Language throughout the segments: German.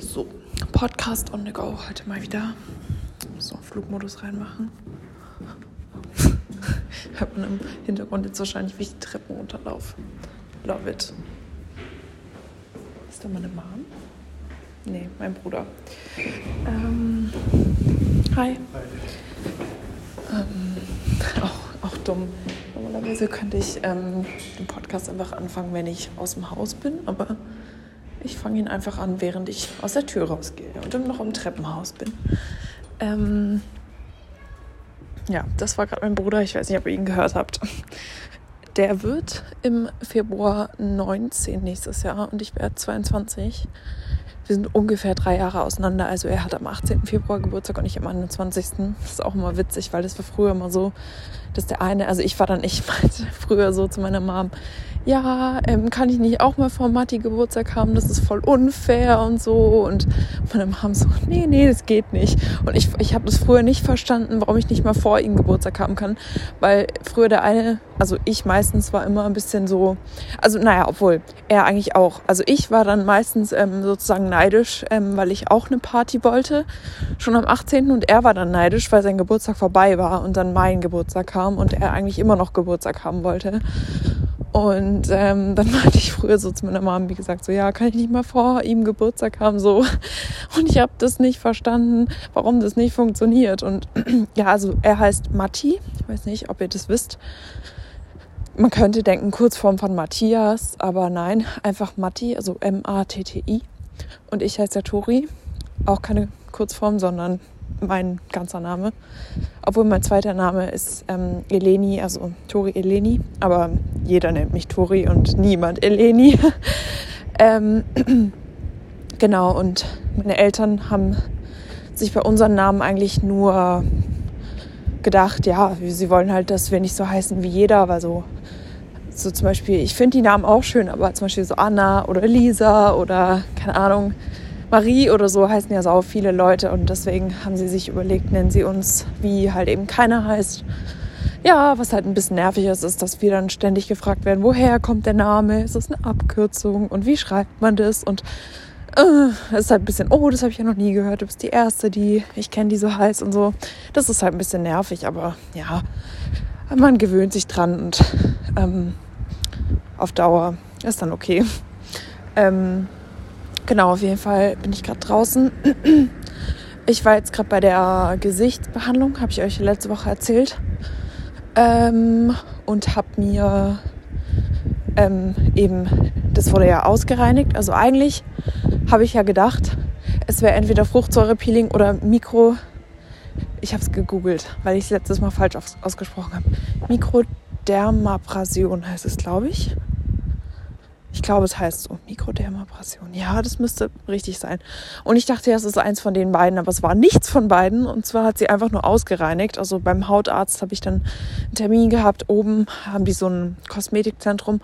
So, Podcast on the go heute mal wieder. So, Flugmodus reinmachen. Hört man im Hintergrund jetzt wahrscheinlich, wie ich die Treppen runterlaufe. Love it. Ist da meine Mom? Nee, mein Bruder. Ähm, hi. Ähm, auch, auch dumm. Normalerweise könnte ich ähm, den Podcast einfach anfangen, wenn ich aus dem Haus bin, aber ich fange ihn einfach an, während ich aus der Tür rausgehe und noch im Treppenhaus bin. Ähm, ja, das war gerade mein Bruder. Ich weiß nicht, ob ihr ihn gehört habt. Der wird im Februar 19 nächstes Jahr und ich werde 22. Wir sind ungefähr drei Jahre auseinander. Also er hat am 18. Februar Geburtstag und ich am 21. Das ist auch immer witzig, weil das war früher immer so, dass der eine, also ich war dann, ich meinte früher so zu meiner Mom, ja, ähm, kann ich nicht auch mal vor Matti Geburtstag haben? Das ist voll unfair und so. Und meine Mom so, nee, nee, das geht nicht. Und ich, ich habe das früher nicht verstanden, warum ich nicht mal vor ihm Geburtstag haben kann. Weil früher der eine, also ich meistens war immer ein bisschen so, also naja, obwohl er eigentlich auch. Also ich war dann meistens ähm, sozusagen neidisch, ähm, weil ich auch eine Party wollte, schon am 18. Und er war dann neidisch, weil sein Geburtstag vorbei war und dann mein Geburtstag kam und er eigentlich immer noch Geburtstag haben wollte. Und ähm, dann meinte ich früher so zu meiner Mom, wie gesagt, so ja, kann ich nicht mal vor ihm Geburtstag haben, so. Und ich habe das nicht verstanden, warum das nicht funktioniert. Und ja, also er heißt Matti. Ich weiß nicht, ob ihr das wisst. Man könnte denken, Kurzform von Matthias, aber nein, einfach Matti, also M-A-T-T-I. Und ich heiße Tori. Auch keine Kurzform, sondern mein ganzer Name. Obwohl mein zweiter Name ist ähm, Eleni, also Tori Eleni. Aber jeder nennt mich Tori und niemand Eleni. ähm, genau, und meine Eltern haben sich bei unseren Namen eigentlich nur gedacht, ja, sie wollen halt, dass wir nicht so heißen wie jeder, weil so, so zum Beispiel, ich finde die Namen auch schön, aber zum Beispiel so Anna oder Lisa oder keine Ahnung, Marie oder so heißen ja so viele Leute und deswegen haben sie sich überlegt, nennen sie uns, wie halt eben keiner heißt. Ja, was halt ein bisschen nervig ist, ist, dass wir dann ständig gefragt werden, woher kommt der Name? Ist das eine Abkürzung? Und wie schreibt man das? Und äh, es ist halt ein bisschen, oh, das habe ich ja noch nie gehört. Du bist die Erste, die ich kenne, die so heißt und so. Das ist halt ein bisschen nervig, aber ja, man gewöhnt sich dran und ähm, auf Dauer ist dann okay. Ähm, Genau, auf jeden Fall bin ich gerade draußen. Ich war jetzt gerade bei der Gesichtsbehandlung, habe ich euch letzte Woche erzählt. Ähm, und habe mir ähm, eben, das wurde ja ausgereinigt. Also eigentlich habe ich ja gedacht, es wäre entweder Fruchtsäurepeeling oder Mikro. Ich habe es gegoogelt, weil ich es letztes Mal falsch ausgesprochen habe. Mikrodermabrasion heißt es, glaube ich. Ich glaube, es heißt so Mikrodermabrasion. Ja, das müsste richtig sein. Und ich dachte, ja, es ist eins von den beiden, aber es war nichts von beiden. Und zwar hat sie einfach nur ausgereinigt. Also beim Hautarzt habe ich dann einen Termin gehabt. Oben haben die so ein Kosmetikzentrum.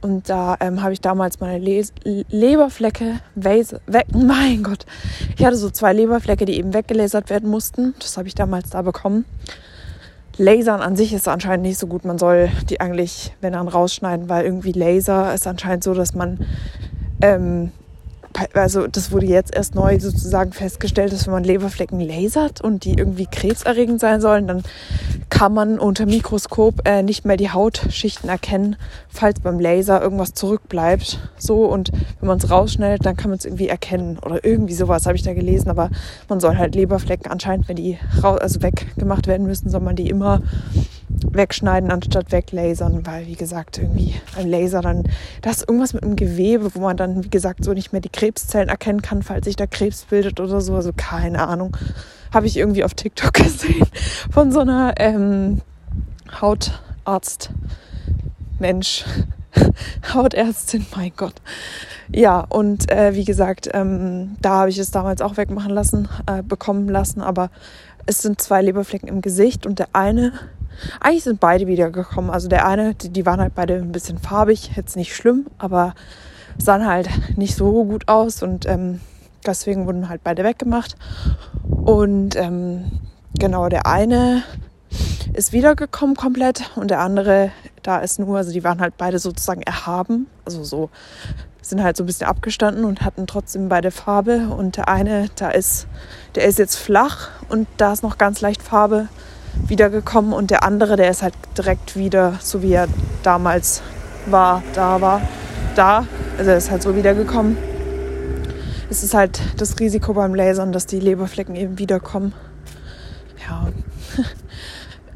Und da ähm, habe ich damals meine Le Leberflecke, weg, mein Gott, ich hatte so zwei Leberflecke, die eben weggelasert werden mussten. Das habe ich damals da bekommen. Lasern an sich ist anscheinend nicht so gut. Man soll die eigentlich, wenn dann rausschneiden, weil irgendwie Laser ist anscheinend so, dass man ähm, also das wurde jetzt erst neu sozusagen festgestellt, dass wenn man Leberflecken lasert und die irgendwie krebserregend sein sollen, dann kann man unter Mikroskop äh, nicht mehr die Hautschichten erkennen, falls beim Laser irgendwas zurückbleibt. So und wenn man es rausschneidet, dann kann man es irgendwie erkennen oder irgendwie sowas habe ich da gelesen. Aber man soll halt Leberflecken anscheinend, wenn die raus, also weggemacht werden müssen, soll man die immer wegschneiden anstatt weglasern, weil wie gesagt irgendwie beim Laser dann da ist irgendwas mit dem Gewebe, wo man dann wie gesagt so nicht mehr die Krebszellen erkennen kann, falls sich da Krebs bildet oder so. Also keine Ahnung, habe ich irgendwie auf TikTok gesehen von so einer ähm, Hautarzt Mensch. Hautärztin, mein Gott. Ja, und äh, wie gesagt, ähm, da habe ich es damals auch wegmachen lassen, äh, bekommen lassen, aber es sind zwei Leberflecken im Gesicht und der eine eigentlich sind beide wiedergekommen. Also der eine, die, die waren halt beide ein bisschen farbig, jetzt nicht schlimm, aber sahen halt nicht so gut aus und ähm, deswegen wurden halt beide weggemacht. Und ähm, genau, der eine ist wiedergekommen komplett und der andere, da ist nur, also die waren halt beide sozusagen erhaben, also so sind halt so ein bisschen abgestanden und hatten trotzdem beide Farbe. Und der eine, da ist, der ist jetzt flach und da ist noch ganz leicht Farbe wiedergekommen. Und der andere, der ist halt direkt wieder, so wie er damals war, da war, da. Also er ist halt so wiedergekommen. Es ist halt das Risiko beim Lasern, dass die Leberflecken eben wiederkommen. Ja.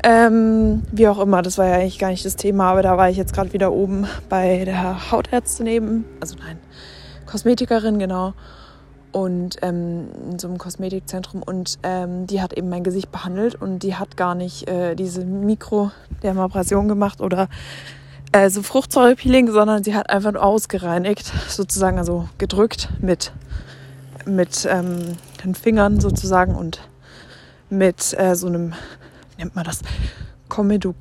Ähm, wie auch immer, das war ja eigentlich gar nicht das Thema, aber da war ich jetzt gerade wieder oben bei der Hautärztin eben, also nein, Kosmetikerin, genau. Und ähm, in so einem Kosmetikzentrum und ähm, die hat eben mein Gesicht behandelt und die hat gar nicht äh, diese Mikrodermabrasion gemacht oder äh, so Fruchtsäurepeeling, sondern sie hat einfach nur ausgereinigt, sozusagen, also gedrückt mit, mit ähm, den Fingern sozusagen und mit äh, so einem nennt man das? Komedo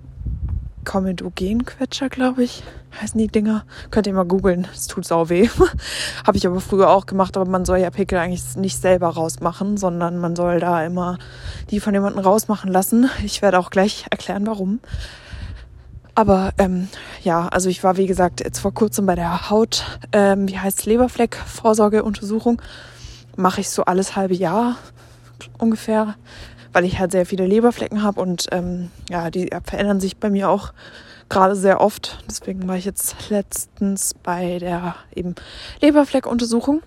Komedogenquetscher, glaube ich, heißen die Dinger. Könnt ihr mal googeln, es tut sau weh. Habe ich aber früher auch gemacht, aber man soll ja Pickel eigentlich nicht selber rausmachen, sondern man soll da immer die von jemandem rausmachen lassen. Ich werde auch gleich erklären, warum. Aber ähm, ja, also ich war wie gesagt jetzt vor kurzem bei der Haut, ähm, wie heißt Leberfleck-Vorsorgeuntersuchung. Mache ich so alles halbe Jahr ungefähr weil ich halt sehr viele Leberflecken habe und ähm, ja, die verändern sich bei mir auch gerade sehr oft. Deswegen war ich jetzt letztens bei der eben Leberfleckuntersuchung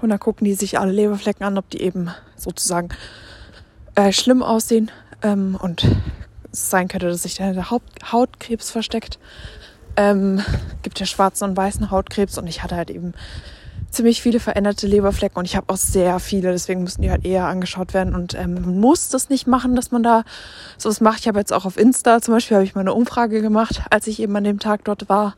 und da gucken die sich alle Leberflecken an, ob die eben sozusagen äh, schlimm aussehen ähm, und es sein könnte, dass sich da der Hautkrebs versteckt. Ähm, gibt ja schwarzen und weißen Hautkrebs und ich hatte halt eben ziemlich viele veränderte Leberflecken und ich habe auch sehr viele, deswegen müssen die halt eher angeschaut werden und ähm, man muss das nicht machen, dass man da sowas macht. Ich habe jetzt auch auf Insta zum Beispiel habe ich mal eine Umfrage gemacht, als ich eben an dem Tag dort war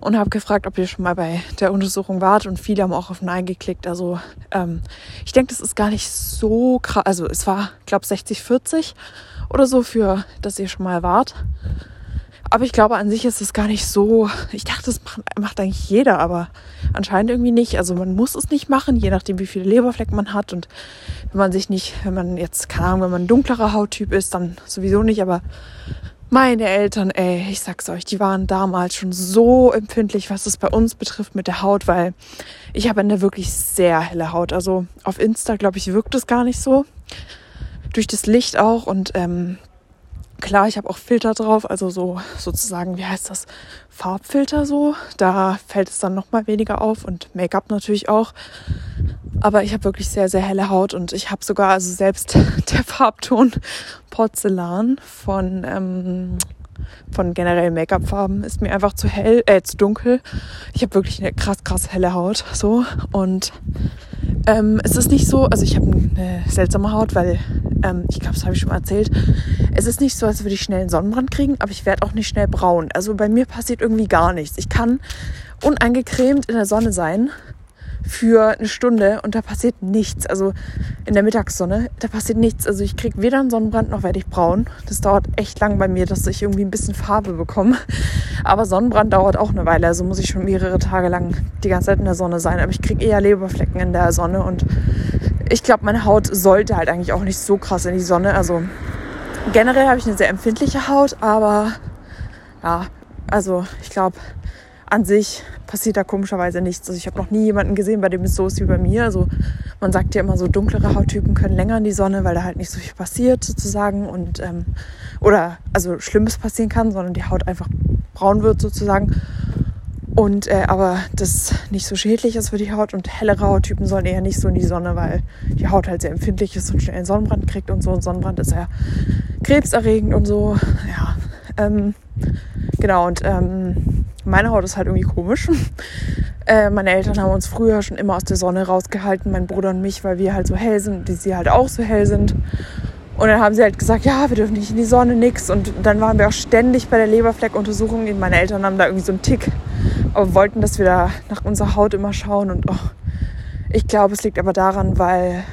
und habe gefragt, ob ihr schon mal bei der Untersuchung wart und viele haben auch auf Nein geklickt. Also ähm, ich denke, das ist gar nicht so krass. Also es war, glaube 60, 40 oder so für, dass ihr schon mal wart. Aber ich glaube, an sich ist es gar nicht so. Ich dachte, das macht, macht, eigentlich jeder, aber anscheinend irgendwie nicht. Also man muss es nicht machen, je nachdem, wie viele Leberflecken man hat. Und wenn man sich nicht, wenn man jetzt, keine Ahnung, wenn man ein dunklerer Hauttyp ist, dann sowieso nicht. Aber meine Eltern, ey, ich sag's euch, die waren damals schon so empfindlich, was es bei uns betrifft mit der Haut, weil ich habe eine wirklich sehr helle Haut. Also auf Insta, glaube ich, wirkt es gar nicht so. Durch das Licht auch und ähm, Klar, ich habe auch Filter drauf, also so sozusagen, wie heißt das, Farbfilter so. Da fällt es dann noch mal weniger auf und Make-up natürlich auch. Aber ich habe wirklich sehr, sehr helle Haut und ich habe sogar, also selbst der Farbton Porzellan von, ähm, von generell Make-up-Farben ist mir einfach zu hell, äh, zu dunkel. Ich habe wirklich eine krass, krass helle Haut so und ähm, es ist nicht so, also ich habe eine seltsame Haut, weil ähm, ich glaube, das habe ich schon mal erzählt. Es ist nicht so, als würde ich schnell einen Sonnenbrand kriegen, aber ich werde auch nicht schnell braun. Also bei mir passiert irgendwie gar nichts. Ich kann unangecremt in der Sonne sein für eine Stunde und da passiert nichts. Also in der Mittagssonne, da passiert nichts. Also ich kriege weder einen Sonnenbrand noch werde ich braun. Das dauert echt lang bei mir, dass ich irgendwie ein bisschen Farbe bekomme. Aber Sonnenbrand dauert auch eine Weile. Also muss ich schon mehrere Tage lang die ganze Zeit in der Sonne sein. Aber ich kriege eher Leberflecken in der Sonne und ich glaube, meine Haut sollte halt eigentlich auch nicht so krass in die Sonne. Also generell habe ich eine sehr empfindliche Haut, aber ja, also ich glaube, an sich passiert da komischerweise nichts. Also ich habe noch nie jemanden gesehen, bei dem es so ist wie bei mir. Also man sagt ja immer so, dunklere Hauttypen können länger in die Sonne, weil da halt nicht so viel passiert sozusagen und ähm, oder also Schlimmes passieren kann, sondern die Haut einfach braun wird sozusagen. Und äh, aber das nicht so schädlich ist für die Haut und hellere Hauttypen sollen eher nicht so in die Sonne, weil die Haut halt sehr empfindlich ist und schnell einen Sonnenbrand kriegt und so. Und Sonnenbrand ist ja krebserregend und so. Ja, ähm, genau. Und ähm, meine Haut ist halt irgendwie komisch. äh, meine Eltern haben uns früher schon immer aus der Sonne rausgehalten, mein Bruder und mich, weil wir halt so hell sind, die sie halt auch so hell sind. Und dann haben sie halt gesagt, ja, wir dürfen nicht in die Sonne, nix. Und dann waren wir auch ständig bei der Leberfleckuntersuchung. Meine Eltern haben da irgendwie so einen Tick, aber wollten, dass wir da nach unserer Haut immer schauen. Und oh, ich glaube, es liegt aber daran, weil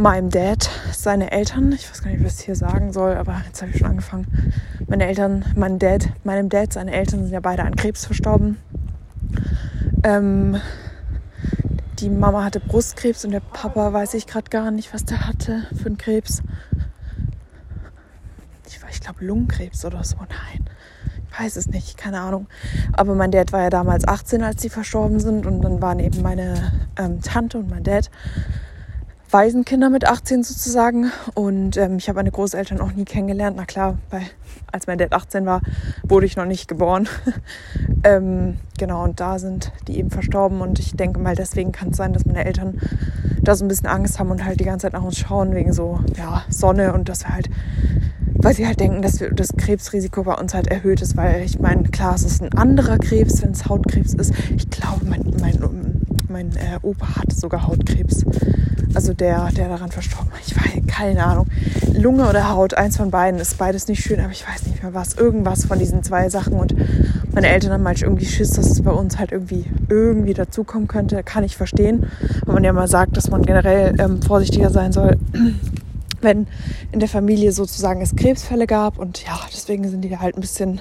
meinem Dad, seine Eltern, ich weiß gar nicht, was ich hier sagen soll, aber jetzt habe ich schon angefangen. Meine Eltern, mein Dad, meinem Dad, seine Eltern sind ja beide an Krebs verstorben. Ähm, die Mama hatte Brustkrebs und der Papa weiß ich gerade gar nicht, was der hatte für einen Krebs. Ich, ich glaube Lungenkrebs oder so. Nein, weiß es nicht, keine Ahnung. Aber mein Dad war ja damals 18, als sie verstorben sind. Und dann waren eben meine ähm, Tante und mein Dad Waisenkinder mit 18 sozusagen. Und ähm, ich habe meine Großeltern auch nie kennengelernt. Na klar, weil als mein Dad 18 war, wurde ich noch nicht geboren. ähm, genau, und da sind die eben verstorben. Und ich denke mal, deswegen kann es sein, dass meine Eltern da so ein bisschen Angst haben und halt die ganze Zeit nach uns schauen, wegen so ja, Sonne und dass wir halt weil sie halt denken, dass wir das Krebsrisiko bei uns halt erhöht ist, weil ich meine, klar, es ist ein anderer Krebs, wenn es Hautkrebs ist. Ich glaube, mein, mein, mein äh, Opa hatte sogar Hautkrebs. Also der, der daran verstorben ist. Ich weiß, keine Ahnung. Lunge oder Haut, eins von beiden ist beides nicht schön, aber ich weiß nicht mehr was. Irgendwas von diesen zwei Sachen. Und meine Eltern haben manchmal irgendwie Schiss, dass es bei uns halt irgendwie, irgendwie dazukommen könnte. Kann ich verstehen. Wenn man ja mal sagt, dass man generell ähm, vorsichtiger sein soll wenn in der Familie sozusagen es Krebsfälle gab. Und ja, deswegen sind die halt ein bisschen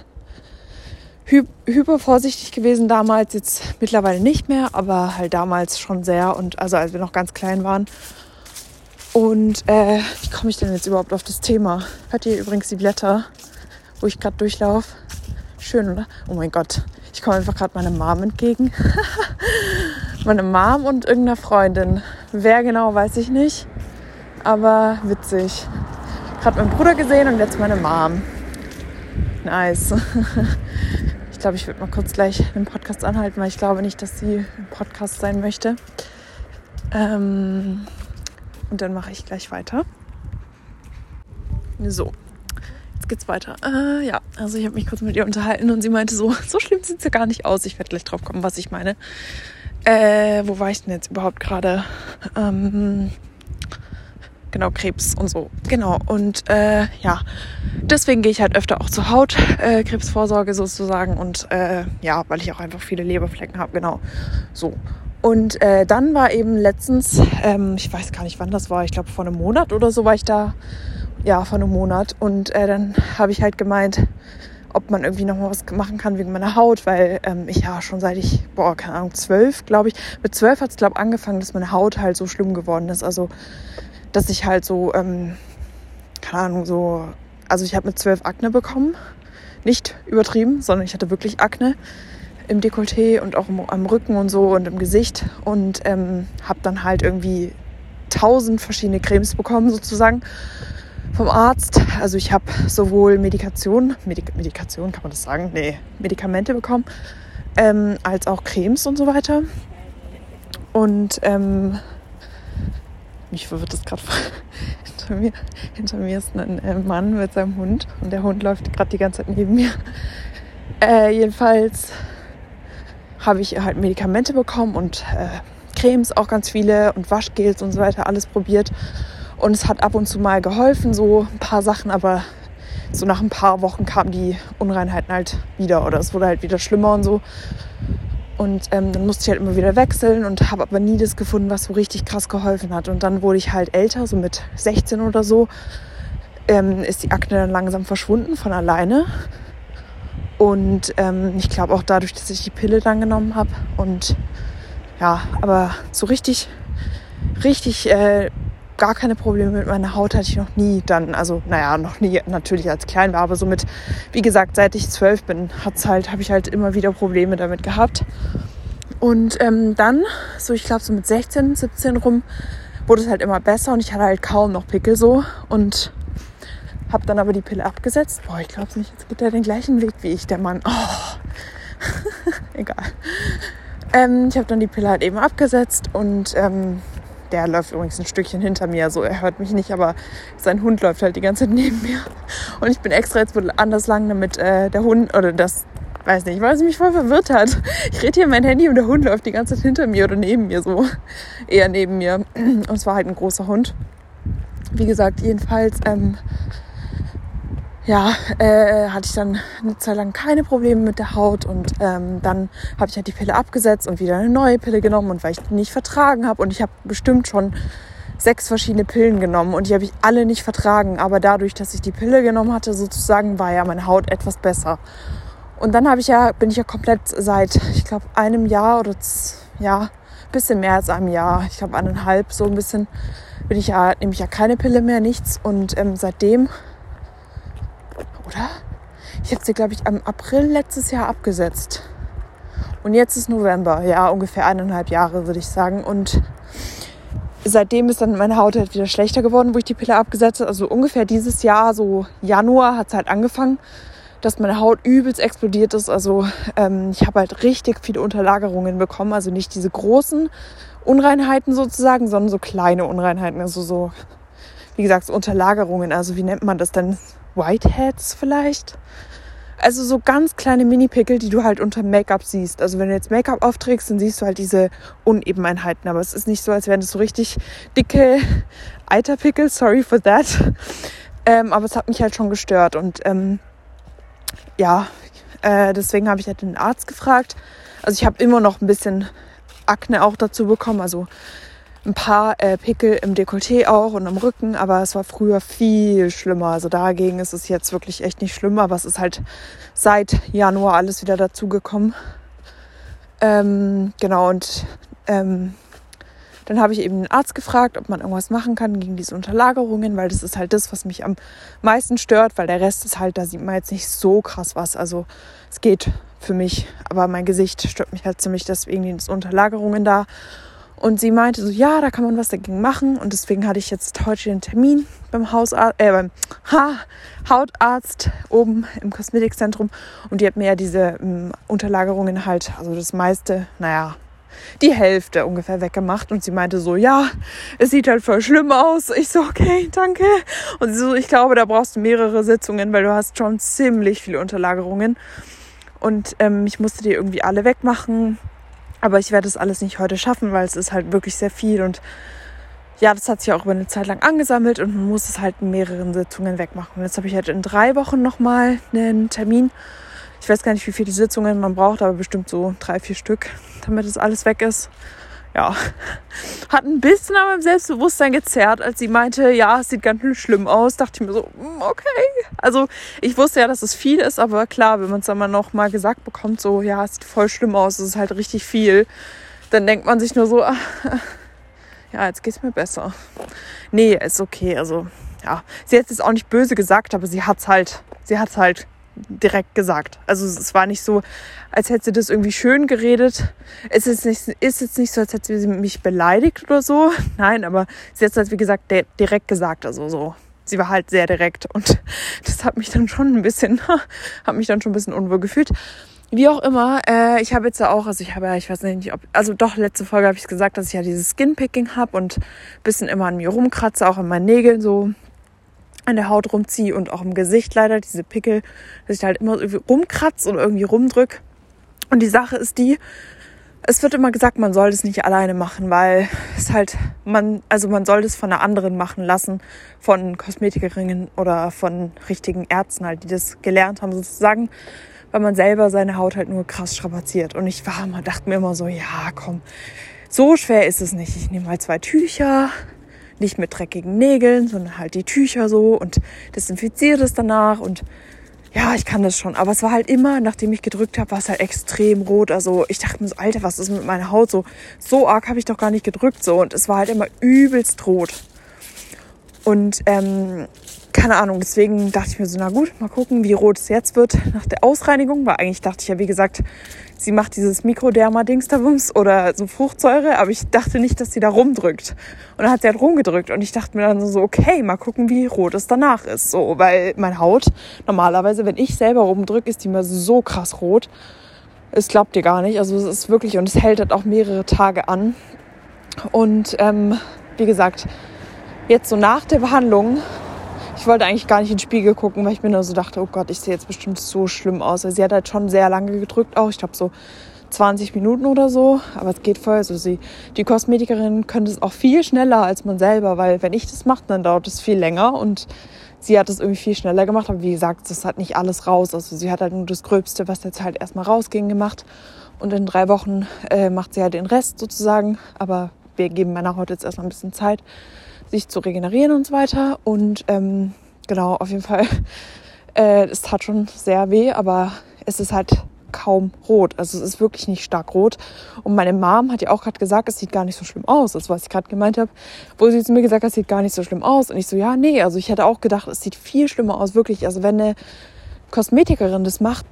hy hypervorsichtig gewesen damals. Jetzt mittlerweile nicht mehr, aber halt damals schon sehr. Und also als wir noch ganz klein waren. Und äh, wie komme ich denn jetzt überhaupt auf das Thema? Hört ihr übrigens die Blätter, wo ich gerade durchlaufe? Schön, oder? Oh mein Gott, ich komme einfach gerade meiner Mom entgegen. meine Mom und irgendeiner Freundin. Wer genau, weiß ich nicht aber witzig. Gerade meinen Bruder gesehen und jetzt meine Mom. Nice. Ich glaube, ich würde mal kurz gleich den Podcast anhalten, weil ich glaube nicht, dass sie im Podcast sein möchte. Ähm, und dann mache ich gleich weiter. So, jetzt geht's weiter. Äh, ja, also ich habe mich kurz mit ihr unterhalten und sie meinte so, so schlimm sieht es ja gar nicht aus. Ich werde gleich drauf kommen, was ich meine. Äh, wo war ich denn jetzt überhaupt gerade? Ähm, genau, Krebs und so. Genau. Und äh, ja, deswegen gehe ich halt öfter auch zur Hautkrebsvorsorge äh, sozusagen. Und äh, ja, weil ich auch einfach viele Leberflecken habe, genau. So. Und äh, dann war eben letztens, ähm, ich weiß gar nicht wann das war, ich glaube vor einem Monat oder so war ich da. Ja, vor einem Monat. Und äh, dann habe ich halt gemeint, ob man irgendwie noch was machen kann wegen meiner Haut, weil ähm, ich ja schon seit ich, boah, keine Ahnung, zwölf, glaube ich, mit zwölf hat es, glaube ich, angefangen, dass meine Haut halt so schlimm geworden ist. Also dass ich halt so, ähm, keine Ahnung, so, also ich habe mit zwölf Akne bekommen. Nicht übertrieben, sondern ich hatte wirklich Akne im Dekolleté und auch im, am Rücken und so und im Gesicht und ähm, habe dann halt irgendwie tausend verschiedene Cremes bekommen sozusagen vom Arzt. Also ich habe sowohl Medikation, Medik Medikation kann man das sagen? Nee, Medikamente bekommen, ähm, als auch Cremes und so weiter. Und ähm, mich verwirrt das gerade hinter mir. Hinter mir ist ein äh, Mann mit seinem Hund und der Hund läuft gerade die ganze Zeit neben mir. Äh, jedenfalls habe ich halt Medikamente bekommen und äh, Cremes auch ganz viele und Waschgels und so weiter, alles probiert. Und es hat ab und zu mal geholfen, so ein paar Sachen, aber so nach ein paar Wochen kamen die Unreinheiten halt wieder oder es wurde halt wieder schlimmer und so. Und ähm, dann musste ich halt immer wieder wechseln und habe aber nie das gefunden, was so richtig krass geholfen hat. Und dann wurde ich halt älter, so mit 16 oder so, ähm, ist die Akne dann langsam verschwunden von alleine. Und ähm, ich glaube auch dadurch, dass ich die Pille dann genommen habe. Und ja, aber so richtig, richtig äh, gar keine Probleme mit meiner Haut hatte ich noch nie dann, also naja, noch nie natürlich als klein war, aber so mit, wie gesagt, seit ich zwölf bin, hat's halt, habe ich halt immer wieder Probleme damit gehabt. Und ähm, dann, so ich glaube so mit 16, 17 rum, wurde es halt immer besser und ich hatte halt kaum noch Pickel so und habe dann aber die Pille abgesetzt. Boah, ich glaube nicht, jetzt geht er den gleichen Weg wie ich, der Mann. Oh. Egal. Ähm, ich habe dann die Pille halt eben abgesetzt und ähm, der läuft übrigens ein Stückchen hinter mir, so er hört mich nicht, aber sein Hund läuft halt die ganze Zeit neben mir. Und ich bin extra jetzt wohl anders lang, damit äh, der Hund oder das, weiß nicht, weil es mich voll verwirrt hat. Ich rede hier mein Handy und der Hund läuft die ganze Zeit hinter mir oder neben mir so. Eher neben mir. Und es war halt ein großer Hund. Wie gesagt, jedenfalls ähm, ja, äh, hatte ich dann eine Zeit lang keine Probleme mit der Haut und ähm, dann habe ich halt die Pille abgesetzt und wieder eine neue Pille genommen und weil ich die nicht vertragen habe und ich habe bestimmt schon sechs verschiedene Pillen genommen und die habe ich alle nicht vertragen, aber dadurch, dass ich die Pille genommen hatte, sozusagen war ja meine Haut etwas besser. Und dann habe ich ja bin ich ja komplett seit ich glaube einem Jahr oder ja bisschen mehr als einem Jahr, ich glaube eineinhalb so ein bisschen bin ich ja nehme ich ja keine Pille mehr, nichts und ähm, seitdem oder? Ich habe sie, glaube ich, am April letztes Jahr abgesetzt. Und jetzt ist November, ja, ungefähr eineinhalb Jahre, würde ich sagen. Und seitdem ist dann meine Haut halt wieder schlechter geworden, wo ich die Pille abgesetzt habe. Also ungefähr dieses Jahr, so Januar, hat es halt angefangen, dass meine Haut übelst explodiert ist. Also ähm, ich habe halt richtig viele Unterlagerungen bekommen. Also nicht diese großen Unreinheiten sozusagen, sondern so kleine Unreinheiten. Also so, wie gesagt, so Unterlagerungen. Also wie nennt man das denn? Whiteheads vielleicht? Also so ganz kleine Mini-Pickel, die du halt unter Make-up siehst. Also wenn du jetzt Make-up aufträgst, dann siehst du halt diese Unebeneinheiten. Aber es ist nicht so, als wären das so richtig dicke Eiterpickel. Sorry for that. Ähm, aber es hat mich halt schon gestört. Und ähm, ja, äh, deswegen habe ich halt den Arzt gefragt. Also ich habe immer noch ein bisschen Akne auch dazu bekommen. Also ein paar äh, Pickel im Dekolleté auch und am Rücken, aber es war früher viel schlimmer. Also dagegen ist es jetzt wirklich echt nicht schlimm, aber es ist halt seit Januar alles wieder dazugekommen. Ähm, genau, und ähm, dann habe ich eben den Arzt gefragt, ob man irgendwas machen kann gegen diese Unterlagerungen, weil das ist halt das, was mich am meisten stört, weil der Rest ist halt, da sieht man jetzt nicht so krass was. Also es geht für mich, aber mein Gesicht stört mich halt ziemlich, deswegen diese Unterlagerungen da. Und sie meinte so, ja, da kann man was dagegen machen. Und deswegen hatte ich jetzt heute den Termin beim Hausarzt, äh, beim ha, Hautarzt oben im Kosmetikzentrum. Und die hat mir ja diese ähm, Unterlagerungen halt, also das meiste, naja, die Hälfte ungefähr weggemacht. Und sie meinte so, ja, es sieht halt voll schlimm aus. Ich so, okay, danke. Und sie so, ich glaube, da brauchst du mehrere Sitzungen, weil du hast schon ziemlich viele Unterlagerungen. Und ähm, ich musste die irgendwie alle wegmachen aber ich werde das alles nicht heute schaffen, weil es ist halt wirklich sehr viel und ja, das hat sich auch über eine Zeit lang angesammelt und man muss es halt in mehreren Sitzungen wegmachen. Und jetzt habe ich halt in drei Wochen nochmal einen Termin. Ich weiß gar nicht, wie viele Sitzungen man braucht, aber bestimmt so drei, vier Stück, damit das alles weg ist ja, hat ein bisschen an meinem Selbstbewusstsein gezerrt, als sie meinte, ja, es sieht ganz schlimm aus. Dachte ich mir so, mm, okay. Also ich wusste ja, dass es viel ist, aber klar, wenn man es dann mal noch mal gesagt bekommt, so, ja, es sieht voll schlimm aus, es ist halt richtig viel, dann denkt man sich nur so, ah, ja, jetzt geht es mir besser. Nee, ist okay. Also ja, sie hat es auch nicht böse gesagt, aber sie hat es halt, sie hat es halt direkt gesagt. Also es war nicht so, als hätte sie das irgendwie schön geredet. Es ist, nicht, ist jetzt nicht so, als hätte sie mich beleidigt oder so. Nein, aber sie hat es halt, wie gesagt, direkt gesagt. Also so. Sie war halt sehr direkt und das hat mich dann schon ein bisschen, hat mich dann schon ein bisschen unwohl gefühlt. Wie auch immer, äh, ich habe jetzt ja auch, also ich habe ja, ich weiß nicht, ob, also doch, letzte Folge habe ich gesagt, dass ich ja dieses Skinpicking habe und ein bisschen immer an mir rumkratze, auch an meinen Nägeln so an der Haut rumziehe und auch im Gesicht leider diese Pickel, dass ich halt immer irgendwie rumkratze und irgendwie rumdrück. Und die Sache ist die, es wird immer gesagt, man soll das nicht alleine machen, weil es halt, man, also man soll das von einer anderen machen lassen, von Kosmetikerinnen oder von richtigen Ärzten halt, die das gelernt haben sozusagen, weil man selber seine Haut halt nur krass strapaziert. Und ich war immer, dachte mir immer so, ja, komm, so schwer ist es nicht. Ich nehme mal zwei Tücher, nicht mit dreckigen Nägeln, sondern halt die Tücher so und desinfiziere es danach und ja, ich kann das schon. Aber es war halt immer, nachdem ich gedrückt habe, war es halt extrem rot. Also ich dachte mir so, Alter, was ist mit meiner Haut so? So arg habe ich doch gar nicht gedrückt so. Und es war halt immer übelst rot. Und ähm, keine Ahnung, deswegen dachte ich mir so, na gut, mal gucken, wie rot es jetzt wird nach der Ausreinigung. Weil eigentlich dachte ich ja, wie gesagt, sie macht dieses Mikroderma-Dingsterbums oder so Fruchtsäure, aber ich dachte nicht, dass sie da rumdrückt. Und dann hat sie halt rumgedrückt und ich dachte mir dann so, okay, mal gucken, wie rot es danach ist. So, weil meine Haut, normalerweise, wenn ich selber rumdrücke, ist die immer so krass rot. Es glaubt ihr gar nicht. Also es ist wirklich, und es hält halt auch mehrere Tage an. Und ähm, wie gesagt, jetzt so nach der Behandlung ich wollte eigentlich gar nicht in den Spiegel gucken, weil ich mir nur so dachte, oh Gott, ich sehe jetzt bestimmt so schlimm aus. Also sie hat halt schon sehr lange gedrückt auch. Ich glaube so 20 Minuten oder so. Aber es geht voll. Also sie, die Kosmetikerin könnte es auch viel schneller als man selber, weil wenn ich das mache, dann dauert es viel länger und sie hat es irgendwie viel schneller gemacht. Aber wie gesagt, das hat nicht alles raus. Also sie hat halt nur das Gröbste, was jetzt halt erstmal rausging, gemacht. Und in drei Wochen äh, macht sie halt den Rest sozusagen. Aber wir geben meiner Haut jetzt erstmal ein bisschen Zeit sich zu regenerieren und so weiter. Und ähm, genau, auf jeden Fall, äh, es tat schon sehr weh, aber es ist halt kaum rot. Also es ist wirklich nicht stark rot. Und meine Mom hat ja auch gerade gesagt, es sieht gar nicht so schlimm aus. Das, was ich gerade gemeint habe, wo sie zu mir gesagt hat, es sieht gar nicht so schlimm aus. Und ich so, ja, nee, also ich hätte auch gedacht, es sieht viel schlimmer aus, wirklich. Also wenn eine Kosmetikerin das macht,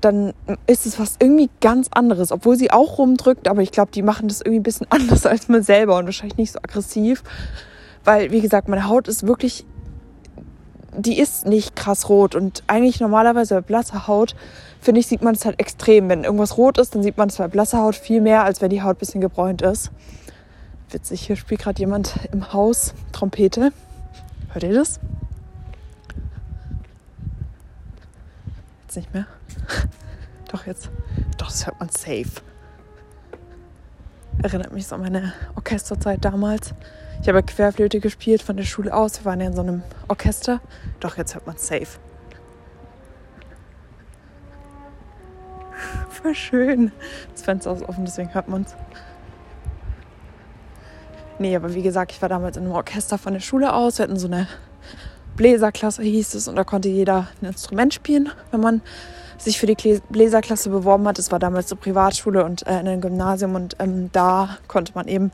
dann ist es was irgendwie ganz anderes, obwohl sie auch rumdrückt, aber ich glaube, die machen das irgendwie ein bisschen anders als man selber und wahrscheinlich nicht so aggressiv, weil wie gesagt, meine Haut ist wirklich die ist nicht krass rot und eigentlich normalerweise bei blasser Haut finde ich sieht man es halt extrem, wenn irgendwas rot ist, dann sieht man es bei blasser Haut viel mehr, als wenn die Haut ein bisschen gebräunt ist. Witzig, hier spielt gerade jemand im Haus Trompete. Hört ihr das? Jetzt nicht mehr. Doch, jetzt. Doch, das hört man safe. Erinnert mich so an meine Orchesterzeit damals. Ich habe Querflöte gespielt von der Schule aus. Wir waren ja in so einem Orchester. Doch, jetzt hört man safe. Voll schön. Das Fenster ist offen, deswegen hört man es. Nee, aber wie gesagt, ich war damals in einem Orchester von der Schule aus. Wir hatten so eine Bläserklasse, hieß es, und da konnte jeder ein Instrument spielen, wenn man sich für die Bläserklasse beworben hat. Das war damals eine Privatschule und äh, in einem Gymnasium und ähm, da konnte man eben,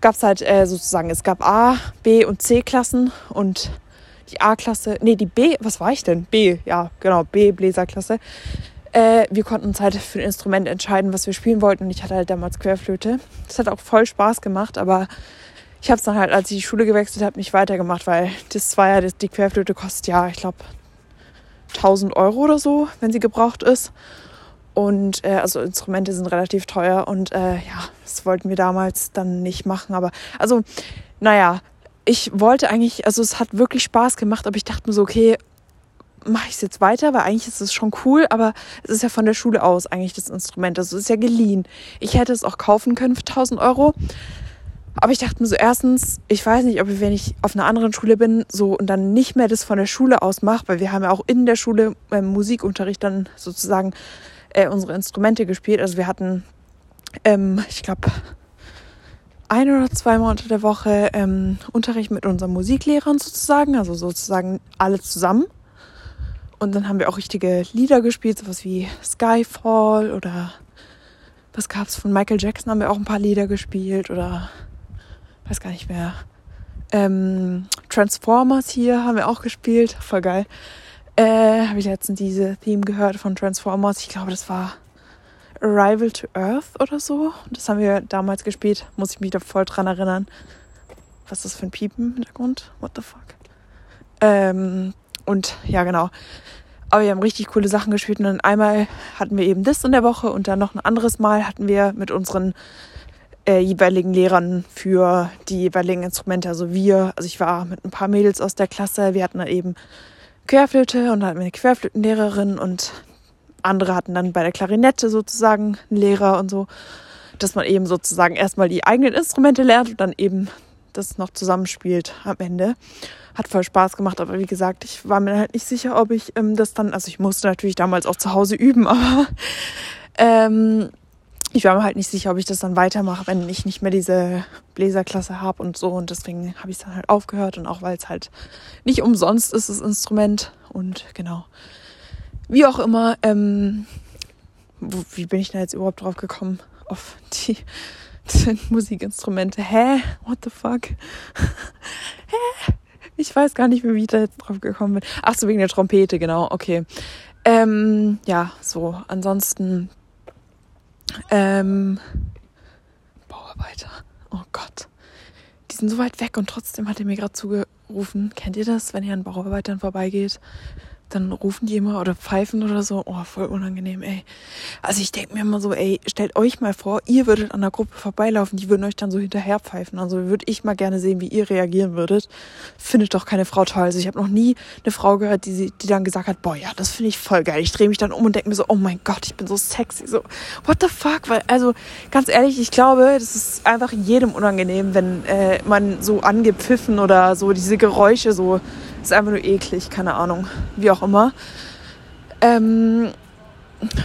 gab es halt äh, sozusagen, es gab A, B und C-Klassen und die A-Klasse, nee, die B, was war ich denn? B, ja, genau, B, Bläserklasse. Äh, wir konnten uns halt für ein Instrument entscheiden, was wir spielen wollten und ich hatte halt damals Querflöte. Das hat auch voll Spaß gemacht, aber ich habe es dann halt, als ich die Schule gewechselt habe, nicht weitergemacht, weil das war ja, die Querflöte kostet ja, ich glaube, 1000 Euro oder so, wenn sie gebraucht ist. Und äh, also Instrumente sind relativ teuer und äh, ja, das wollten wir damals dann nicht machen. Aber also, naja, ich wollte eigentlich, also es hat wirklich Spaß gemacht, aber ich dachte mir so, okay, mache ich es jetzt weiter, weil eigentlich ist es schon cool, aber es ist ja von der Schule aus eigentlich das Instrument. Also es ist ja geliehen. Ich hätte es auch kaufen können für 1000 Euro. Aber ich dachte mir so, erstens, ich weiß nicht, ob ich, wenn ich auf einer anderen Schule bin, so und dann nicht mehr das von der Schule aus mache, weil wir haben ja auch in der Schule beim Musikunterricht dann sozusagen äh, unsere Instrumente gespielt. Also wir hatten, ähm, ich glaube, ein oder zweimal unter der Woche ähm, Unterricht mit unseren Musiklehrern sozusagen, also sozusagen alle zusammen. Und dann haben wir auch richtige Lieder gespielt, sowas wie Skyfall oder was gab's von Michael Jackson haben wir auch ein paar Lieder gespielt oder weiß gar nicht mehr. Ähm, Transformers hier haben wir auch gespielt. Voll geil. Äh, Habe ich letztens diese Theme gehört von Transformers. Ich glaube, das war Arrival to Earth oder so. Das haben wir damals gespielt. Muss ich mich da voll dran erinnern. Was ist das für ein Piepen im Hintergrund? What the fuck? Ähm, und ja, genau. Aber wir haben richtig coole Sachen gespielt. Und dann einmal hatten wir eben das in der Woche und dann noch ein anderes Mal hatten wir mit unseren äh, jeweiligen Lehrern für die jeweiligen Instrumente. Also wir, also ich war mit ein paar Mädels aus der Klasse, wir hatten dann eben Querflöte und dann hatten wir eine Querflötenlehrerin und andere hatten dann bei der Klarinette sozusagen einen Lehrer und so, dass man eben sozusagen erstmal die eigenen Instrumente lernt und dann eben das noch zusammenspielt am Ende. Hat voll Spaß gemacht, aber wie gesagt, ich war mir halt nicht sicher, ob ich ähm, das dann, also ich musste natürlich damals auch zu Hause üben, aber ähm, ich war mir halt nicht sicher, ob ich das dann weitermache, wenn ich nicht mehr diese Bläserklasse habe und so. Und deswegen habe ich es dann halt aufgehört und auch weil es halt nicht umsonst ist, das Instrument. Und genau. Wie auch immer, ähm, wo, wie bin ich da jetzt überhaupt drauf gekommen? Auf die, die Musikinstrumente. Hä? What the fuck? Hä? Ich weiß gar nicht mehr, wie ich da jetzt drauf gekommen bin. Ach so, wegen der Trompete, genau. Okay. Ähm, ja, so. Ansonsten ähm, Bauarbeiter. Oh Gott. Die sind so weit weg und trotzdem hat er mir gerade zugerufen. Kennt ihr das, wenn ihr an Bauarbeitern vorbeigeht? Dann rufen die immer oder pfeifen oder so. Oh, voll unangenehm, ey. Also ich denke mir immer so, ey, stellt euch mal vor, ihr würdet an der Gruppe vorbeilaufen, die würden euch dann so hinterher pfeifen. Also würde ich mal gerne sehen, wie ihr reagieren würdet. Findet doch keine Frau toll. Also ich habe noch nie eine Frau gehört, die, die dann gesagt hat, boah, ja, das finde ich voll geil. Ich drehe mich dann um und denke mir so, oh mein Gott, ich bin so sexy. So, what the fuck? Weil, also ganz ehrlich, ich glaube, das ist einfach jedem unangenehm, wenn äh, man so angepfiffen oder so diese Geräusche so ist einfach nur eklig, keine Ahnung. Wie auch immer. Ähm,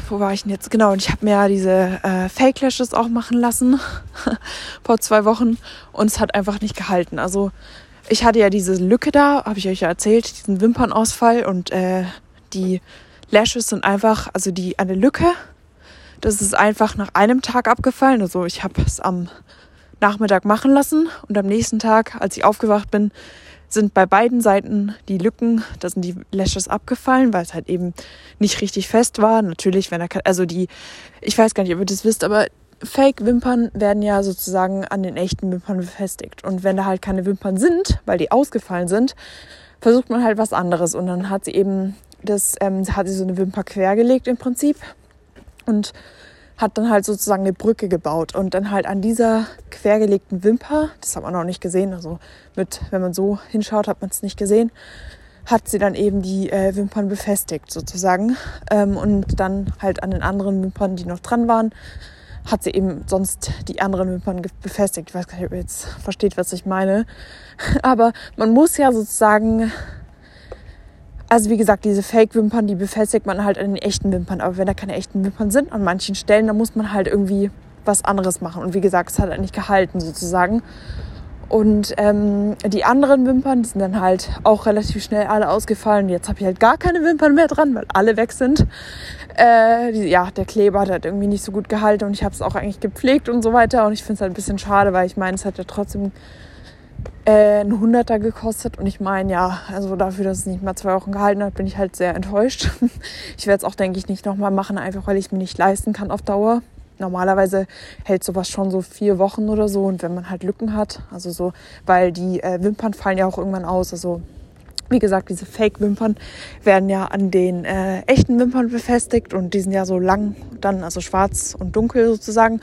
wo war ich denn jetzt? Genau, und ich habe mir ja diese äh, Fake Lashes auch machen lassen vor zwei Wochen und es hat einfach nicht gehalten. Also ich hatte ja diese Lücke da, habe ich euch ja erzählt, diesen Wimpernausfall und äh, die Lashes sind einfach, also die eine Lücke, das ist einfach nach einem Tag abgefallen. Also ich habe es am Nachmittag machen lassen und am nächsten Tag, als ich aufgewacht bin, sind bei beiden Seiten die Lücken, da sind die Lashes abgefallen, weil es halt eben nicht richtig fest war. Natürlich, wenn er, also die, ich weiß gar nicht, ob ihr das wisst, aber Fake-Wimpern werden ja sozusagen an den echten Wimpern befestigt. Und wenn da halt keine Wimpern sind, weil die ausgefallen sind, versucht man halt was anderes. Und dann hat sie eben das, ähm, hat sie so eine Wimper quergelegt im Prinzip und hat dann halt sozusagen eine Brücke gebaut und dann halt an dieser quergelegten Wimper, das hat man noch nicht gesehen, also mit, wenn man so hinschaut, hat man es nicht gesehen, hat sie dann eben die äh, Wimpern befestigt sozusagen ähm, und dann halt an den anderen Wimpern, die noch dran waren, hat sie eben sonst die anderen Wimpern befestigt. Ich weiß gar nicht, ob ihr jetzt versteht, was ich meine. Aber man muss ja sozusagen also wie gesagt, diese Fake-Wimpern, die befestigt man halt an den echten Wimpern. Aber wenn da keine echten Wimpern sind an manchen Stellen, dann muss man halt irgendwie was anderes machen. Und wie gesagt, es hat halt nicht gehalten sozusagen. Und ähm, die anderen Wimpern, die sind dann halt auch relativ schnell alle ausgefallen. Jetzt habe ich halt gar keine Wimpern mehr dran, weil alle weg sind. Äh, die, ja, der Kleber hat halt irgendwie nicht so gut gehalten und ich habe es auch eigentlich gepflegt und so weiter. Und ich finde es halt ein bisschen schade, weil ich meine, es hat ja trotzdem äh, ein Hunderter gekostet. Und ich meine, ja, also dafür, dass es nicht mal zwei Wochen gehalten hat, bin ich halt sehr enttäuscht. Ich werde es auch, denke ich, nicht nochmal machen, einfach weil ich mir nicht leisten kann auf Dauer. Normalerweise hält sowas schon so vier Wochen oder so. Und wenn man halt Lücken hat, also so, weil die äh, Wimpern fallen ja auch irgendwann aus. Also wie gesagt, diese Fake-Wimpern werden ja an den äh, echten Wimpern befestigt und die sind ja so lang dann, also schwarz und dunkel sozusagen.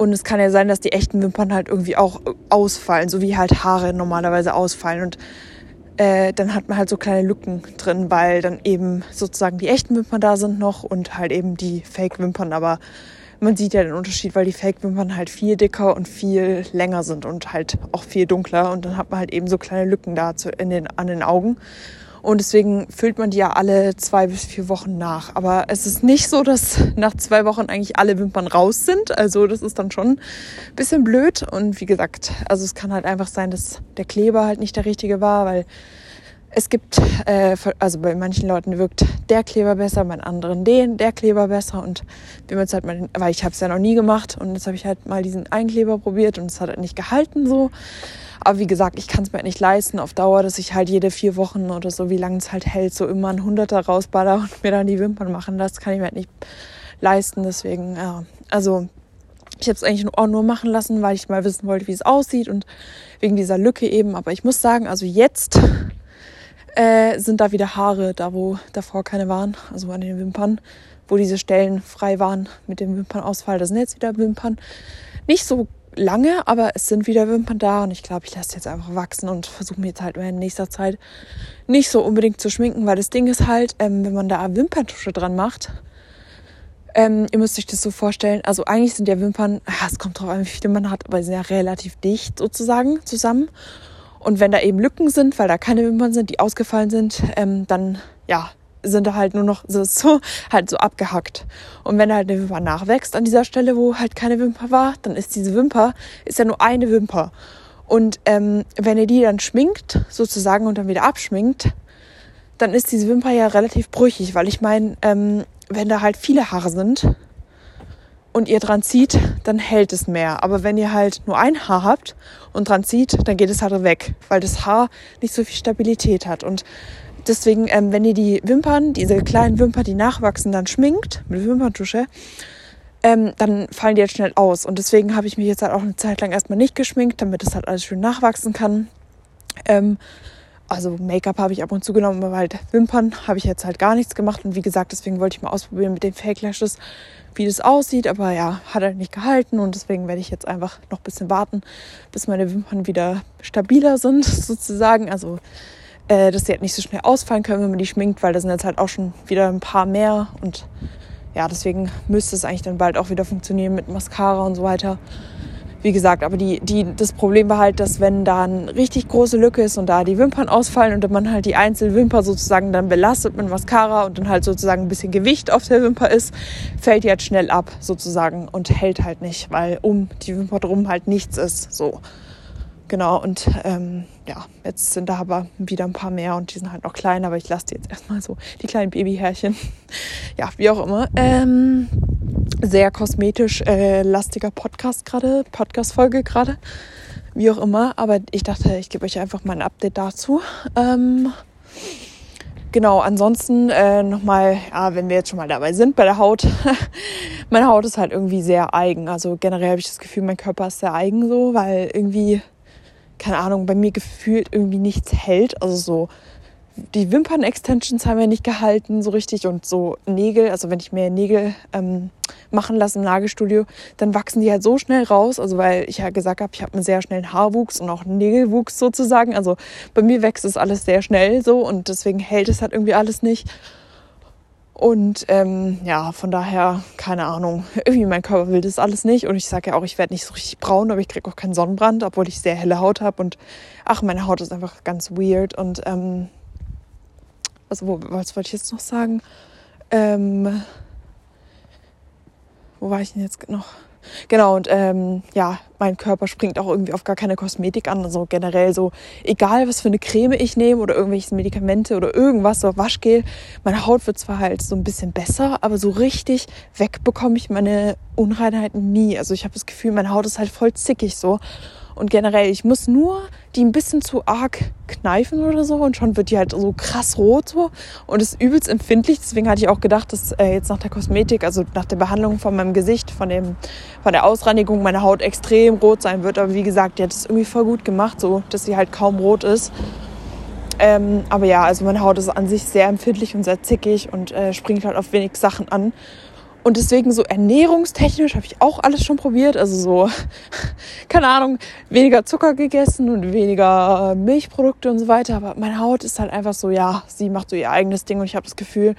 Und es kann ja sein, dass die echten Wimpern halt irgendwie auch ausfallen, so wie halt Haare normalerweise ausfallen. Und äh, dann hat man halt so kleine Lücken drin, weil dann eben sozusagen die echten Wimpern da sind noch und halt eben die Fake-Wimpern. Aber man sieht ja den Unterschied, weil die Fake-Wimpern halt viel dicker und viel länger sind und halt auch viel dunkler. Und dann hat man halt eben so kleine Lücken da in den, an den Augen. Und deswegen füllt man die ja alle zwei bis vier Wochen nach. Aber es ist nicht so, dass nach zwei Wochen eigentlich alle Wimpern raus sind. Also das ist dann schon ein bisschen blöd. Und wie gesagt, also es kann halt einfach sein, dass der Kleber halt nicht der richtige war, weil es gibt, äh, also bei manchen Leuten wirkt der Kleber besser, bei anderen den, der Kleber besser. Und wir haben jetzt halt mal, weil ich habe es ja noch nie gemacht und jetzt habe ich halt mal diesen Einkleber probiert und es hat halt nicht gehalten so. Aber wie gesagt, ich kann es mir halt nicht leisten auf Dauer, dass ich halt jede vier Wochen oder so, wie lange es halt hält, so immer ein Hunderter rausballer und mir dann die Wimpern machen Das kann ich mir halt nicht leisten. Deswegen, ja, also ich habe es eigentlich auch nur machen lassen, weil ich mal wissen wollte, wie es aussieht und wegen dieser Lücke eben. Aber ich muss sagen, also jetzt äh, sind da wieder Haare, da wo davor keine waren, also an den Wimpern, wo diese Stellen frei waren mit dem Wimpernausfall. Da sind jetzt wieder Wimpern. Nicht so lange, aber es sind wieder Wimpern da und ich glaube, ich lasse jetzt einfach wachsen und versuche mir jetzt halt in nächster Zeit nicht so unbedingt zu schminken, weil das Ding ist halt, ähm, wenn man da Wimperntusche dran macht, ähm, ihr müsst euch das so vorstellen, also eigentlich sind ja Wimpern, ja, es kommt drauf an, wie viele man hat, aber sie sind ja relativ dicht sozusagen zusammen. Und wenn da eben Lücken sind, weil da keine Wimpern sind, die ausgefallen sind, ähm, dann ja, sind da halt nur noch so, so halt so abgehackt. Und wenn halt eine Wimper nachwächst an dieser Stelle, wo halt keine Wimper war, dann ist diese Wimper ist ja nur eine Wimper. Und ähm, wenn ihr die dann schminkt, sozusagen, und dann wieder abschminkt, dann ist diese Wimper ja relativ brüchig, weil ich meine, ähm, wenn da halt viele Haare sind und ihr dran zieht, dann hält es mehr. Aber wenn ihr halt nur ein Haar habt und dran zieht, dann geht es halt weg, weil das Haar nicht so viel Stabilität hat. Und Deswegen, ähm, wenn ihr die Wimpern, diese kleinen Wimpern, die nachwachsen, dann schminkt mit Wimperntusche, ähm, dann fallen die jetzt schnell aus. Und deswegen habe ich mich jetzt halt auch eine Zeit lang erstmal nicht geschminkt, damit es halt alles schön nachwachsen kann. Ähm, also Make-up habe ich ab und zu genommen, aber halt Wimpern habe ich jetzt halt gar nichts gemacht. Und wie gesagt, deswegen wollte ich mal ausprobieren mit den Fake Lashes, wie das aussieht. Aber ja, hat halt nicht gehalten und deswegen werde ich jetzt einfach noch ein bisschen warten, bis meine Wimpern wieder stabiler sind sozusagen. Also äh, dass sie halt nicht so schnell ausfallen können, wenn man die schminkt, weil da sind jetzt halt auch schon wieder ein paar mehr und ja, deswegen müsste es eigentlich dann bald auch wieder funktionieren mit Mascara und so weiter. Wie gesagt, aber die, die, das Problem war halt, dass wenn da eine richtig große Lücke ist und da die Wimpern ausfallen und man halt die einzelne Wimper sozusagen dann belastet mit Mascara und dann halt sozusagen ein bisschen Gewicht auf der Wimper ist, fällt die halt schnell ab sozusagen und hält halt nicht, weil um die Wimper drum halt nichts ist. So. Genau, und ähm, ja, jetzt sind da aber wieder ein paar mehr und die sind halt noch klein, aber ich lasse die jetzt erstmal so, die kleinen Babyhärchen. Ja, wie auch immer. Ähm, sehr kosmetisch äh, lastiger Podcast gerade, Podcast-Folge gerade. wie auch immer. Aber ich dachte, ich gebe euch einfach mal ein Update dazu. Ähm, genau, ansonsten äh, nochmal, ja, wenn wir jetzt schon mal dabei sind bei der Haut. Meine Haut ist halt irgendwie sehr eigen. Also generell habe ich das Gefühl, mein Körper ist sehr eigen so, weil irgendwie, keine Ahnung, bei mir gefühlt irgendwie nichts hält. Also so die Wimpern-Extensions haben ja nicht gehalten so richtig und so Nägel, also wenn ich mir Nägel ähm, machen lasse im Nagelstudio, dann wachsen die halt so schnell raus, also weil ich ja gesagt habe, ich habe einen sehr schnellen Haarwuchs und auch Nägelwuchs sozusagen, also bei mir wächst es alles sehr schnell so und deswegen hält es halt irgendwie alles nicht. Und ähm, ja, von daher, keine Ahnung, irgendwie mein Körper will das alles nicht. Und ich sage ja auch, ich werde nicht so richtig braun, aber ich kriege auch keinen Sonnenbrand, obwohl ich sehr helle Haut habe. Und ach, meine Haut ist einfach ganz weird. Und ähm, also was wollte ich jetzt noch sagen? Ähm, wo war ich denn jetzt noch? Genau, und ähm, ja, mein Körper springt auch irgendwie auf gar keine Kosmetik an. Also generell so, egal was für eine Creme ich nehme oder irgendwelche Medikamente oder irgendwas, so Waschgel, meine Haut wird zwar halt so ein bisschen besser, aber so richtig weg bekomme ich meine Unreinheiten nie. Also ich habe das Gefühl, meine Haut ist halt voll zickig so. Und generell, ich muss nur die ein bisschen zu arg kneifen oder so und schon wird die halt so krass rot so und ist übelst empfindlich. Deswegen hatte ich auch gedacht, dass äh, jetzt nach der Kosmetik, also nach der Behandlung von meinem Gesicht, von, dem, von der Ausreinigung meine Haut extrem rot sein wird. Aber wie gesagt, die hat es irgendwie voll gut gemacht, so dass sie halt kaum rot ist. Ähm, aber ja, also meine Haut ist an sich sehr empfindlich und sehr zickig und äh, springt halt auf wenig Sachen an. Und deswegen so ernährungstechnisch habe ich auch alles schon probiert. Also so, keine Ahnung, weniger Zucker gegessen und weniger Milchprodukte und so weiter. Aber meine Haut ist halt einfach so, ja, sie macht so ihr eigenes Ding und ich habe das Gefühl,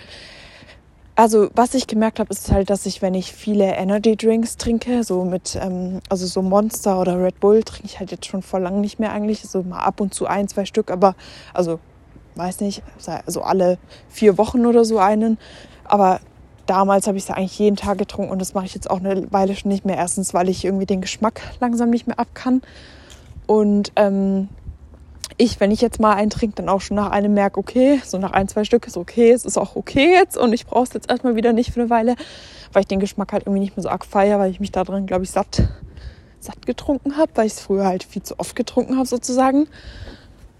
also was ich gemerkt habe, ist halt, dass ich, wenn ich viele Energy Drinks trinke, so mit, ähm, also so Monster oder Red Bull, trinke ich halt jetzt schon vor lang nicht mehr eigentlich. So mal ab und zu ein, zwei Stück, aber also weiß nicht, also alle vier Wochen oder so einen. Aber damals habe ich es eigentlich jeden Tag getrunken und das mache ich jetzt auch eine Weile schon nicht mehr. Erstens, weil ich irgendwie den Geschmack langsam nicht mehr ab kann. Und ähm, ich, wenn ich jetzt mal einen trinke, dann auch schon nach einem merke, okay, so nach ein, zwei Stück ist okay, es ist auch okay jetzt und ich brauche es jetzt erstmal wieder nicht für eine Weile, weil ich den Geschmack halt irgendwie nicht mehr so arg feiere, weil ich mich da drin, glaube ich, satt, satt getrunken habe, weil ich es früher halt viel zu oft getrunken habe sozusagen.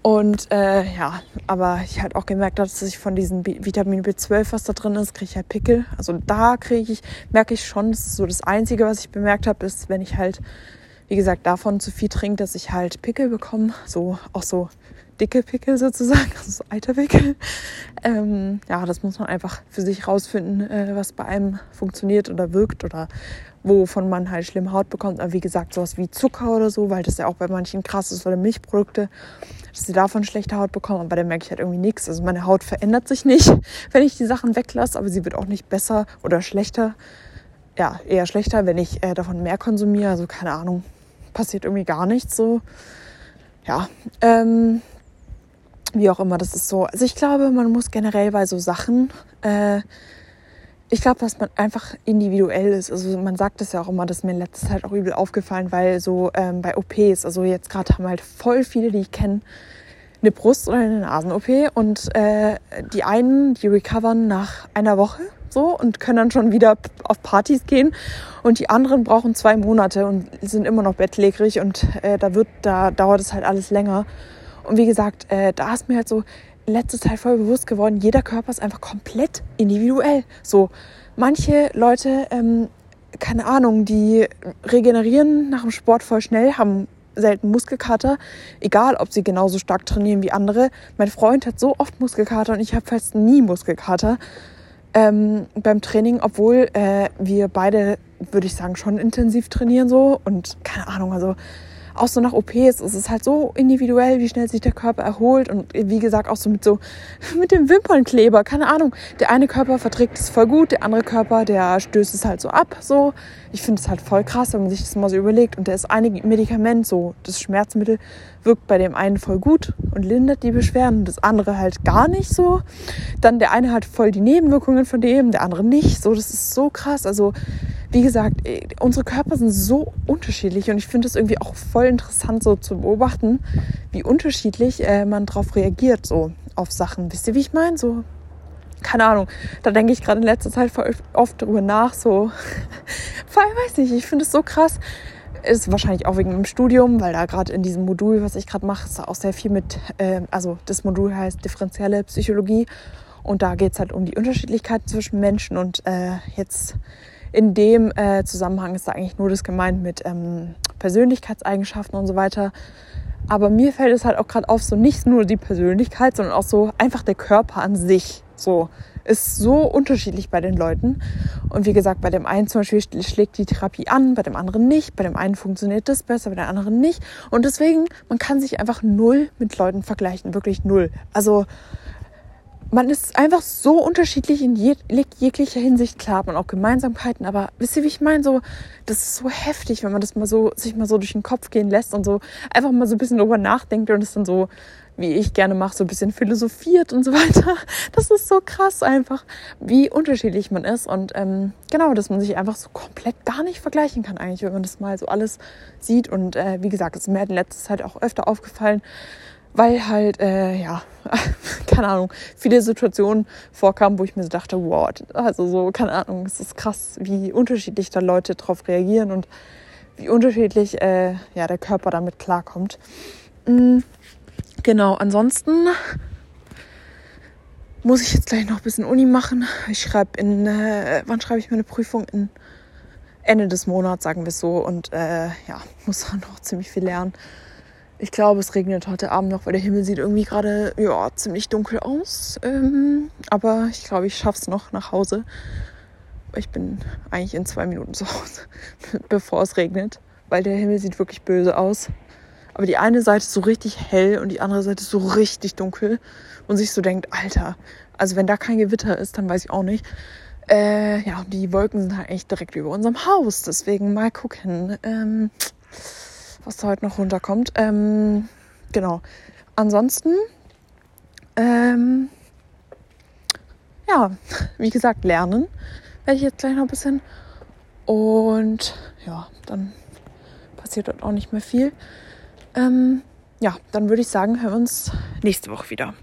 Und äh, ja, aber ich halt auch gemerkt habe, dass ich von diesem Vitamin B12, was da drin ist, kriege ich halt Pickel. Also da kriege ich, merke ich schon, das so das Einzige, was ich bemerkt habe, ist, wenn ich halt, wie gesagt, davon zu viel trinke, dass ich halt Pickel bekomme. So auch so dicke Pickel sozusagen, also so Eiterpickel. Ähm, ja, das muss man einfach für sich rausfinden, äh, was bei einem funktioniert oder wirkt oder wovon man halt schlimme Haut bekommt. Aber wie gesagt, sowas wie Zucker oder so, weil das ja auch bei manchen krass ist oder Milchprodukte, dass sie davon schlechte Haut bekommen. Aber da merke ich halt irgendwie nichts. Also meine Haut verändert sich nicht, wenn ich die Sachen weglasse, aber sie wird auch nicht besser oder schlechter. Ja, eher schlechter, wenn ich äh, davon mehr konsumiere. Also keine Ahnung, passiert irgendwie gar nichts so. Ja, ähm, wie auch immer, das ist so. Also ich glaube, man muss generell bei so Sachen äh, ich glaube, dass man einfach individuell ist. Also man sagt es ja auch immer, das ist mir in letzter Zeit auch übel aufgefallen, weil so ähm, bei OPs, also jetzt gerade haben halt voll viele, die ich kenne, eine Brust- oder eine Nasen-OP und äh, die einen, die recovern nach einer Woche so und können dann schon wieder auf Partys gehen und die anderen brauchen zwei Monate und sind immer noch bettlägerig und äh, da wird, da dauert es halt alles länger. Und wie gesagt, äh, da ist mir halt so, letzte Zeit voll bewusst geworden, jeder Körper ist einfach komplett individuell. So, manche Leute, ähm, keine Ahnung, die regenerieren nach dem Sport voll schnell, haben selten Muskelkater, egal ob sie genauso stark trainieren wie andere. Mein Freund hat so oft Muskelkater und ich habe fast nie Muskelkater ähm, beim Training, obwohl äh, wir beide, würde ich sagen, schon intensiv trainieren so und keine Ahnung, also auch so nach OPs ist es halt so individuell, wie schnell sich der Körper erholt und wie gesagt auch so mit so mit dem Wimpernkleber, keine Ahnung. Der eine Körper verträgt es voll gut, der andere Körper, der stößt es halt so ab, so. Ich finde es halt voll krass, wenn man sich das mal so überlegt und da ist ein Medikament so, das Schmerzmittel wirkt bei dem einen voll gut und lindert die Beschwerden und das andere halt gar nicht so. Dann der eine hat voll die Nebenwirkungen von dem, der andere nicht, so, das ist so krass, also wie gesagt, äh, unsere Körper sind so unterschiedlich und ich finde es irgendwie auch voll interessant so zu beobachten, wie unterschiedlich äh, man darauf reagiert, so auf Sachen. Wisst ihr, wie ich meine? So, keine Ahnung, da denke ich gerade in letzter Zeit voll oft drüber nach, so, weil, weiß nicht, ich finde es so krass, Ist wahrscheinlich auch wegen dem Studium, weil da gerade in diesem Modul, was ich gerade mache, ist auch sehr viel mit, äh, also das Modul heißt differenzielle Psychologie und da geht es halt um die Unterschiedlichkeiten zwischen Menschen und äh, jetzt in dem äh, Zusammenhang ist da eigentlich nur das gemeint mit ähm, Persönlichkeitseigenschaften und so weiter. Aber mir fällt es halt auch gerade auf, so nicht nur die Persönlichkeit, sondern auch so einfach der Körper an sich. So ist so unterschiedlich bei den Leuten. Und wie gesagt, bei dem einen zum Beispiel schlägt die Therapie an, bei dem anderen nicht. Bei dem einen funktioniert das besser, bei dem anderen nicht. Und deswegen, man kann sich einfach null mit Leuten vergleichen. Wirklich null. Also man ist einfach so unterschiedlich in jeg jeglicher Hinsicht. Klar hat man auch Gemeinsamkeiten, aber wisst ihr, wie ich meine? So, das ist so heftig, wenn man das mal so, sich mal so durch den Kopf gehen lässt und so einfach mal so ein bisschen darüber nachdenkt und es dann so, wie ich gerne mache, so ein bisschen philosophiert und so weiter. Das ist so krass einfach, wie unterschiedlich man ist und ähm, genau, dass man sich einfach so komplett gar nicht vergleichen kann eigentlich, wenn man das mal so alles sieht und äh, wie gesagt, es ist mir in letzter Zeit auch öfter aufgefallen, weil halt, äh, ja, keine Ahnung, viele Situationen vorkamen, wo ich mir so dachte, wow, also so, keine Ahnung, es ist krass, wie unterschiedlich da Leute drauf reagieren und wie unterschiedlich äh, ja, der Körper damit klarkommt. Mhm. Genau, ansonsten muss ich jetzt gleich noch ein bisschen Uni machen. Ich schreibe in, äh, wann schreibe ich meine Prüfung? In Ende des Monats, sagen wir es so. Und äh, ja, muss dann noch ziemlich viel lernen. Ich glaube, es regnet heute Abend noch, weil der Himmel sieht irgendwie gerade ja, ziemlich dunkel aus. Ähm, aber ich glaube, ich schaffe es noch nach Hause. Ich bin eigentlich in zwei Minuten zu Hause, bevor es regnet, weil der Himmel sieht wirklich böse aus. Aber die eine Seite ist so richtig hell und die andere Seite ist so richtig dunkel und sich so denkt, Alter, also wenn da kein Gewitter ist, dann weiß ich auch nicht. Äh, ja, die Wolken sind halt echt direkt über unserem Haus. Deswegen mal gucken. Ähm, was da heute noch runterkommt. Ähm, genau. Ansonsten, ähm, ja, wie gesagt, lernen werde ich jetzt gleich noch ein bisschen. Und ja, dann passiert dort auch nicht mehr viel. Ähm, ja, dann würde ich sagen, hören wir uns nächste Woche wieder.